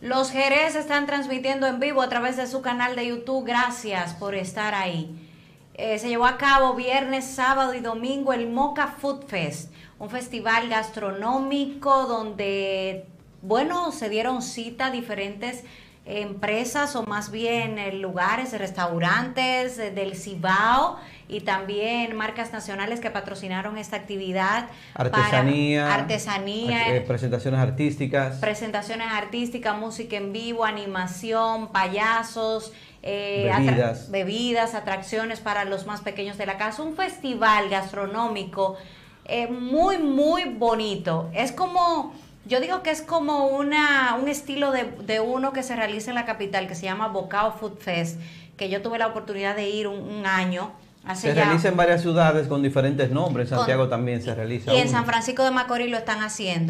Los Jerez están transmitiendo en vivo a través de su canal de YouTube. Gracias por estar ahí. Eh, se llevó a cabo viernes, sábado y domingo el Mocha Food Fest, un festival gastronómico donde, bueno, se dieron cita diferentes empresas o más bien eh, lugares, restaurantes eh, del Cibao y también marcas nacionales que patrocinaron esta actividad. Artesanía. Para artesanía. eh, presentaciones artísticas. presentaciones artísticas, música en vivo, animación, payasos, eh, Bebidas. atra- bebidas, atracciones para los más pequeños de la casa, un festival gastronómico eh, muy, muy bonito. Es como, yo digo que es como una, un estilo de, de uno que se realiza en la capital, que se llama Bocao Food Fest, que yo tuve la oportunidad de ir un, un año. Hace Se ya- realiza en varias ciudades con diferentes nombres. Con- Santiago también se realiza. y en. San Francisco de Macorís lo están haciendo.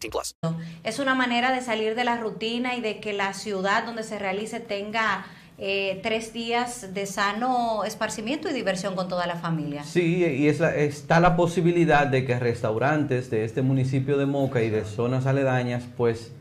18 plus. Es una manera de salir de la rutina y de que la ciudad donde se realice tenga eh, tres días de sano esparcimiento y diversión con toda la familia. Sí, y es la- está la posibilidad de que restaurantes de este municipio de Moca y de zonas aledañas, pues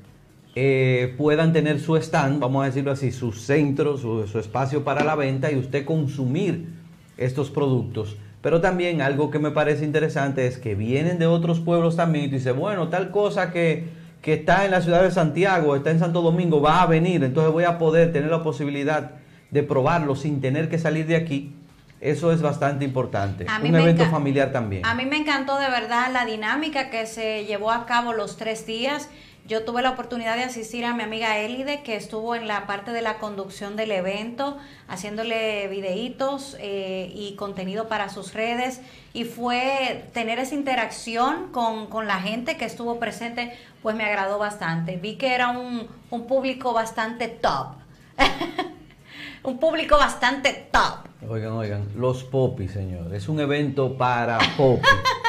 eh, puedan tener su stand, vamos a decirlo así, su centro, su, su espacio para la venta y usted consumir estos productos. Pero también algo que me parece interesante es que vienen de otros pueblos también y tú dices, bueno, tal cosa que, que está en la ciudad de Santiago, está en Santo Domingo, va a venir, entonces voy a poder tener la posibilidad de probarlo sin tener que salir de aquí. Eso es bastante importante. A mí Un evento familiar también. A mí me encantó de verdad la dinámica que se llevó a cabo los tres días. Yo tuve la oportunidad de asistir a mi amiga Elide, que estuvo en la parte de la conducción del evento, haciéndole videitos eh, y contenido para sus redes. Y fue tener esa interacción con, con la gente que estuvo presente, pues me agradó bastante. Vi que era un, un público bastante top. un público bastante top. Oigan, oigan, los popis, señor. Es un evento para popis.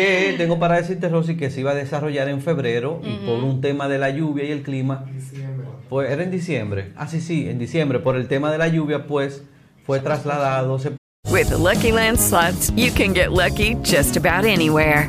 que tengo para decirte, Rosy, que se iba a desarrollar en febrero y por un tema de la lluvia y el clima. Pues era en diciembre. Ah, sí, sí, en diciembre. Por el tema de la lluvia, pues fue trasladado. Se With the Lucky Land slots, you can get lucky just about anywhere.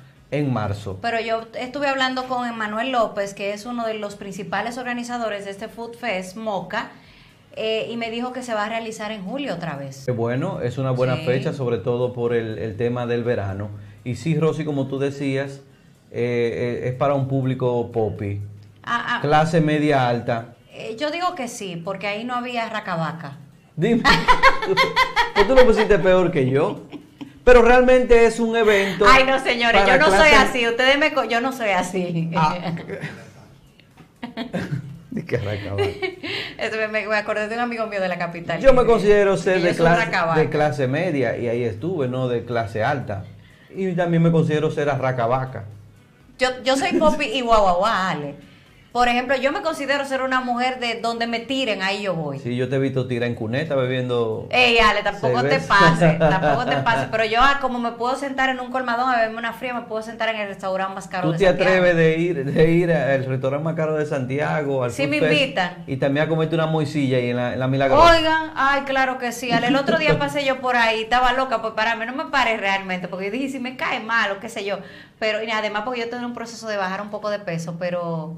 en marzo. Pero yo estuve hablando con Emanuel López, que es uno de los principales organizadores de este Food Fest, Moca, eh, y me dijo que se va a realizar en julio otra vez. Bueno, es una buena Sí. fecha, sobre todo por el, el tema del verano. Y sí, Rosy, como tú decías, eh, eh, es para un público popi, Ah, ah, clase media alta. yo digo que sí, porque ahí no había racabaca. Dime, pues tú lo pusiste peor que yo. Pero realmente es un evento. Ay, no, señores, yo no soy así. Ustedes me... co- Yo no soy así. Ah. Me, me acordé de un amigo mío de la capital. Yo me considero ser de clase, racabaca. de clase media y ahí estuve, no de clase alta. Y también me considero ser arracabaca. Yo, yo soy popi y guau, guau, guau, Ale. Por ejemplo, yo me considero ser una mujer de donde me tiren, ahí yo voy. Si yo te he visto tirar en cuneta bebiendo. Ey, Ale, tampoco te Cerveza. pase, tampoco te pase. Pero yo, ah, como me puedo sentar en un colmadón a beberme una fría, me puedo sentar en el restaurante más caro ¿Tú de te Santiago. atreves de ir, de ir al restaurante más caro de Santiago? Al Sí me invitan. Y también a comerte una moisilla ahí en la, en la Milagrosa. Oigan, ay, claro que sí. Ale, el otro día pasé yo por ahí, estaba loca por pararme. No me paré realmente, porque yo dije, si me cae mal o qué sé yo. Pero y además, porque yo tengo un proceso de bajar un poco de peso, pero,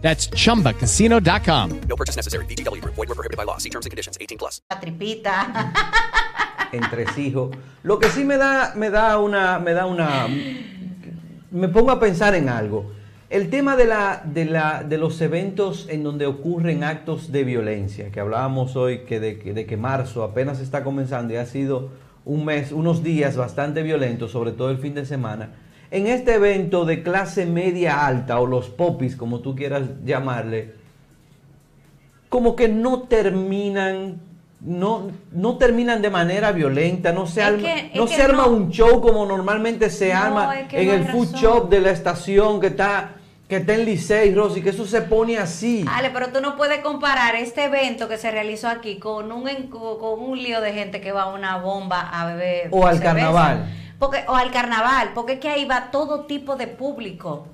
That's chumbacasino.com. No purchase necessary. VGW Group. Void were prohibited by law. See terms and conditions. 18 plus. La tripita. Entresijo. Lo que sí me da, me da una, me da una, me pongo a pensar en algo. El tema de la, de la, de los eventos en donde ocurren actos de violencia, que hablábamos hoy que de, que de que marzo apenas está comenzando y ha sido un mes, unos días bastante violentos, sobre todo el fin de semana. En este evento de clase media alta o los popis, como tú quieras llamarle, como que no terminan, no, no terminan de manera violenta, no se arma, que- no se arma no. un show como normalmente se No, arma es que en el food razón. shop de la estación que está, que está en Licey, Rosy, que eso se pone así. Ale, pero tú no puedes comparar este evento que se realizó aquí con un, con un lío de gente que va a una bomba a beber. O al cerveza. carnaval. Porque, o al carnaval, porque es que ahí va todo tipo de público.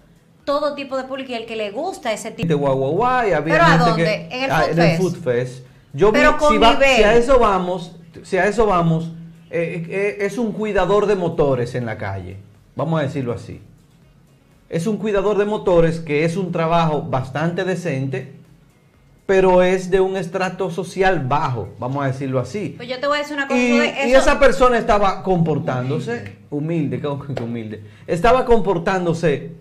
Todo tipo de público y el que le gusta ese tipo. de guau, guau, guau, y había ¿Pero a dónde? que- ¿En el ah, Food en el? Food Fest. Yo vi, Pero con si, va- nivel. si a eso vamos, si a eso vamos, eh, eh, es un cuidador de motores en la calle. Vamos a decirlo así. Es un cuidador de motores que es un trabajo bastante decente, pero es de un estrato social bajo, vamos a decirlo así. Pues yo te voy a decir una cosa. Y, esa persona estaba comportándose humilde, ¿cómo que humilde? Estaba comportándose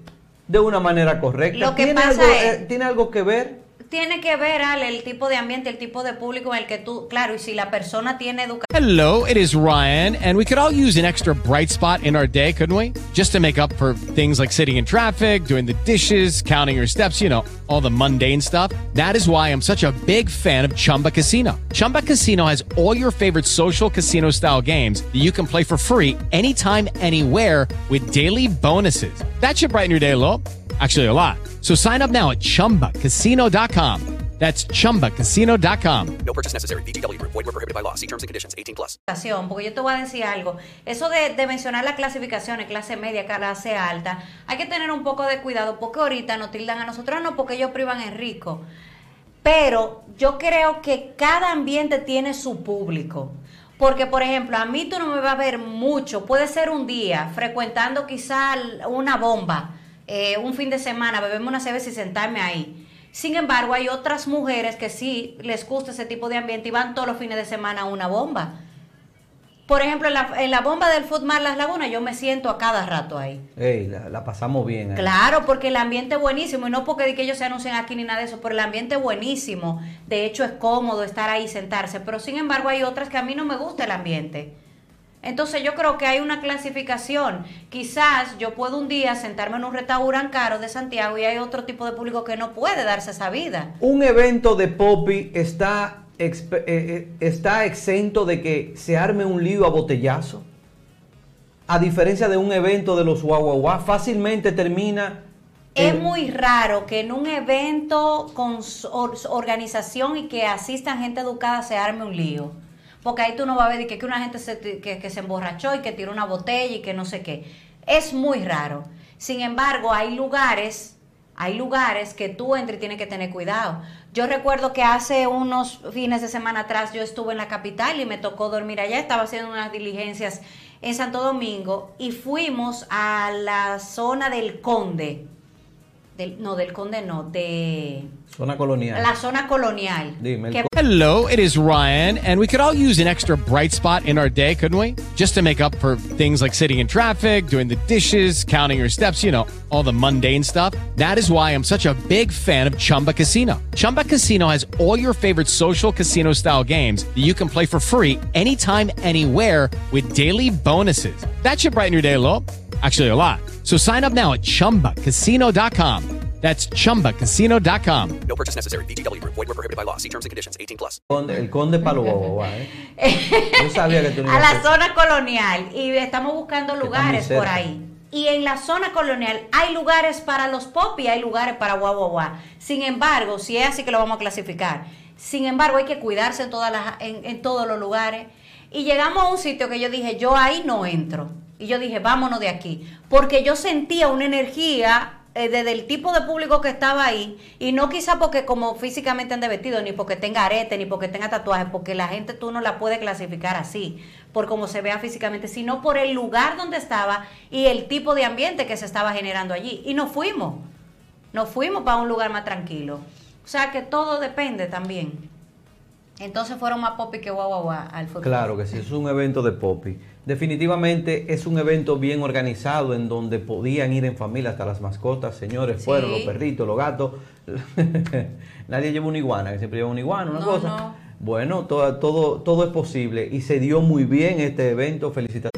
de una manera correcta. Lo que ¿Tiene, pasa algo, es- eh, ¿Tiene algo que ver? Tiene que ver, Ale, el tipo de ambiente, el tipo de público en el que tú, claro, y si la persona tiene educación. Hello, it is Ryan, and we could all use an extra bright spot in our day, couldn't we? Just to make up for things like sitting in traffic, doing the dishes, counting your steps, you know, all the mundane stuff. That is why I'm such a big fan of Chumba Casino. Chumba Casino has all your favorite social casino style games that you can play for free anytime, anywhere with daily bonuses. That should brighten your day a little. Actually, a lot. So sign up now at chumbacasino.com. That's chumbacasino.com. No purchase necessary. VGW Group. Void were prohibited by law. See terms and conditions. 18 plus. clasificación, porque yo te voy a decir algo, eso de, de mencionar las clasificaciones, clase media, clase alta, hay que tener un poco de cuidado, porque ahorita nos tildan a nosotros, no porque ellos privan en rico, pero yo creo que cada ambiente tiene su público. Porque, por ejemplo, a mí tú no me vas a ver mucho. Puede ser un día, frecuentando quizá una bomba, eh, un fin de semana, beberme una cerveza y sentarme ahí. Sin embargo, hay otras mujeres que sí les gusta ese tipo de ambiente y van todos los fines de semana a una bomba. Por ejemplo, en la, en la bomba del Food Mar Las Lagunas, yo me siento a cada rato ahí. Ey, la, la pasamos bien. ahí. Claro, porque el ambiente es buenísimo y no porque de que ellos se anuncien aquí ni nada de eso, pero el ambiente es buenísimo. De hecho, es cómodo estar ahí y sentarse, pero sin embargo hay otras que a mí no me gusta el ambiente. Entonces yo creo que hay una clasificación. Quizás yo puedo un día sentarme en un restaurante caro de Santiago y hay otro tipo de público que no puede darse esa vida. Un evento de Poppy está, eh, eh, está exento de que se arme un lío a botellazo. A diferencia de un evento de los guaguaguá, fácilmente termina. Es muy raro que en un evento con organización y que asistan gente educada se arme un lío. Porque ahí tú no vas a ver que, que una gente se, que, que se emborrachó y que tiró una botella y que no sé qué. Es muy raro. Sin embargo, hay lugares, hay lugares que tú entras y tienes que tener cuidado. Yo recuerdo que hace unos fines de semana atrás yo estuve en la capital y me tocó dormir allá, estaba haciendo unas diligencias en Santo Domingo y fuimos a la zona del Conde. Del, no, del Conde no, de Zona colonial. la zona colonial. Dime, que- Hello, it is Ryan, and we could all use an extra bright spot in our day, couldn't we? Just to make up for things like sitting in traffic, doing the dishes, counting your steps, you know, all the mundane stuff. That is why I'm such a big fan of Chumba Casino. Chumba Casino has all your favorite social casino style games that you can play for free anytime, anywhere with daily bonuses. That should brighten your day a little. Actually, a lot. So sign up now at chumbacasino.com. That's chumbacasino.com. No purchase necessary. VGW Group. Void were prohibited by law. See terms and conditions. 18 plus. el conde palo bobo, ¿eh? Yo sabía que tú no a la zona colonial y estamos buscando lugares por ahí. Y en la zona colonial hay lugares para los pop y hay lugares para guau guau guau. Sin embargo, si es así que lo vamos a clasificar. Sin embargo, hay que cuidarse en todas las en, en todos los lugares. Y llegamos a un sitio que yo dije, yo ahí no entro. Y yo dije, vámonos de aquí. Porque yo sentía una energía eh, desde el tipo de público que estaba ahí. Y no quizá porque como físicamente ande vestido, ni porque tenga arete, ni porque tenga tatuajes, porque la gente tú no la puedes clasificar así, por cómo se vea físicamente, sino por el lugar donde estaba y el tipo de ambiente que se estaba generando allí. Y nos fuimos. Nos fuimos para un lugar más tranquilo. O sea que todo depende también. Entonces fueron más popi que guau guau guau al fútbol. Claro que sí, es un evento de Poppy. Definitivamente es un evento bien organizado en donde podían ir en familia hasta las mascotas, señores, fueron Sí. los perritos, los gatos. Nadie lleva una iguana, que siempre lleva una iguana, una No, cosa. no. Bueno, todo, todo, todo es posible y se dio muy bien este evento. Felicitaciones.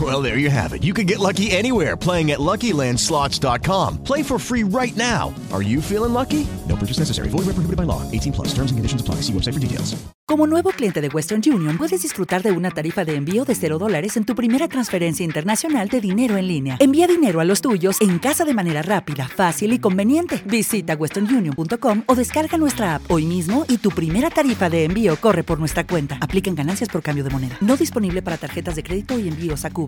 Well, there you have it. You can get lucky anywhere playing at LuckyLandSlots.com. Play for free right now. Are you feeling lucky? No purchase necessary. Void where prohibited by law. 18 plus. Terms and conditions apply. See website for details. Como nuevo cliente de Western Union, puedes disfrutar de una tarifa de envío de 0 dólares en tu primera transferencia internacional de dinero en línea. Envía dinero a los tuyos en casa de manera rápida, fácil y conveniente. Visita westernunion.com o descarga nuestra app hoy mismo y tu primera tarifa de envío corre por nuestra cuenta. Aplican ganancias por cambio de moneda. No disponible para tarjetas de crédito y envíos a Cuba.